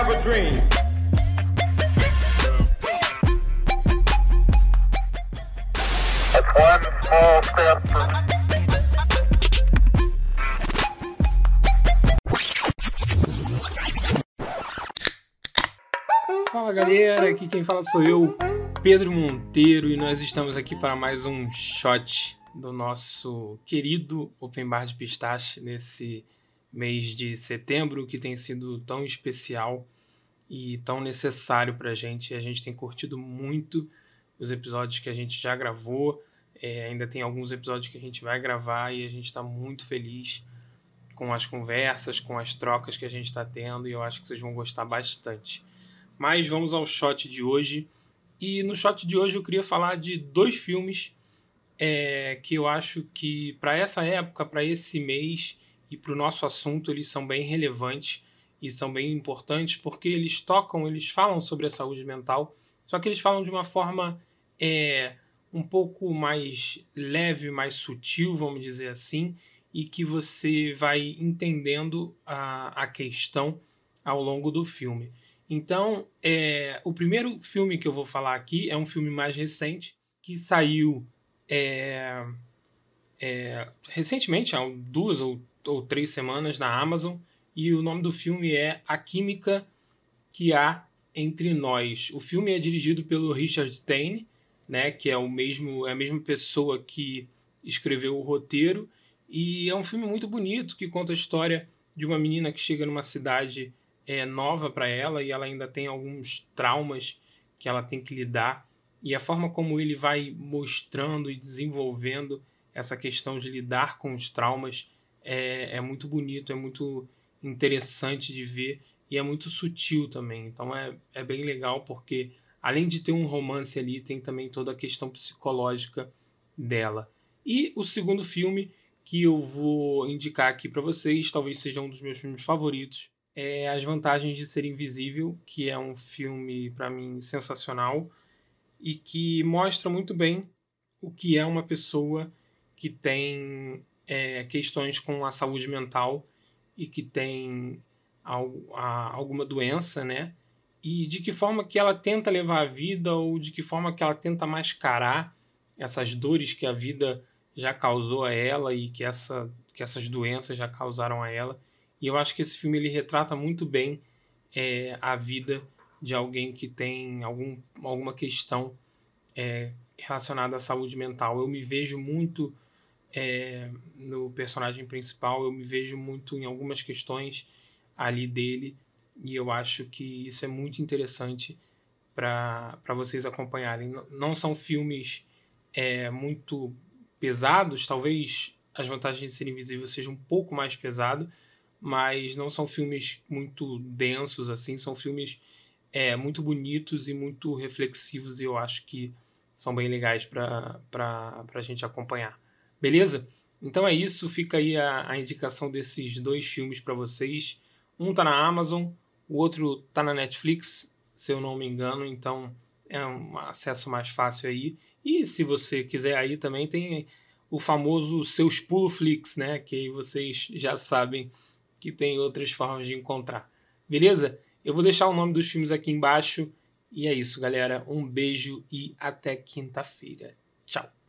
have a dream. That's one small step for Fala galera, aqui quem fala sou eu, Pedro Monteiro, e nós estamos aqui para mais um shot do nosso querido Open Bar de Pistache nesse mês de setembro que tem sido tão especial e tão necessário para a gente. A gente tem curtido muito os episódios que a gente já gravou, é, ainda tem alguns episódios que a gente vai gravar e a gente está muito feliz com as conversas, com as trocas que a gente está tendo e eu acho que vocês vão gostar bastante. Mas vamos ao shot de hoje. E no shot de hoje eu queria falar de dois filmes é, que eu acho que para essa época, para esse mês e para o nosso assunto, eles são bem relevantes e são bem importantes porque eles tocam, eles falam sobre a saúde mental, só que eles falam de uma forma é, um pouco mais leve, mais sutil, vamos dizer assim, e que você vai entendendo a, a questão ao longo do filme. Então, é, o primeiro filme que eu vou falar aqui é um filme mais recente, que saiu é, é, recentemente, há duas ou, ou três semanas, na Amazon, e o nome do filme é A Química que Há Entre Nós. O filme é dirigido pelo Richard Taine, né, que é, o mesmo, é a mesma pessoa que escreveu o roteiro, e é um filme muito bonito que conta a história de uma menina que chega numa cidade é, nova para ela e ela ainda tem alguns traumas que ela tem que lidar. E a forma como ele vai mostrando e desenvolvendo essa questão de lidar com os traumas é, é muito bonito, é muito interessante de ver e é muito sutil também. Então é, é bem legal porque, além de ter um romance ali, tem também toda a questão psicológica dela. E o segundo filme que eu vou indicar aqui para vocês, talvez seja um dos meus filmes favoritos, é As Vantagens de Ser Invisível, que é um filme, para mim, sensacional e que mostra muito bem o que é uma pessoa que tem é, questões com a saúde mental e que tem alguma doença, né? E de que forma que ela tenta levar a vida ou de que forma que ela tenta mascarar essas dores que a vida já causou a ela e que, essa, que essas doenças já causaram a ela e eu acho que esse filme ele retrata muito bem é, a vida de alguém que tem algum, alguma questão é, relacionada à saúde mental. Eu me vejo muito é, no personagem principal, eu me vejo muito em algumas questões ali dele, e eu acho que isso é muito interessante para vocês acompanharem. Não são filmes é, muito pesados, talvez As Vantagens de Ser Invisível seja um pouco mais pesado, mas não são filmes muito densos assim, são filmes é, muito bonitos e muito reflexivos e eu acho que são bem legais para a gente acompanhar. Beleza? Então é isso, fica aí a, a indicação desses dois filmes para vocês. Um tá na Amazon, o outro tá na Netflix, se eu não me engano, então é um acesso mais fácil aí. E se você quiser aí também tem o famoso seus Puloflix, né? Que aí vocês já sabem que tem outras formas de encontrar. Beleza? Eu vou deixar o nome dos filmes aqui embaixo. E é isso, galera. Um beijo e até quinta-feira. Tchau.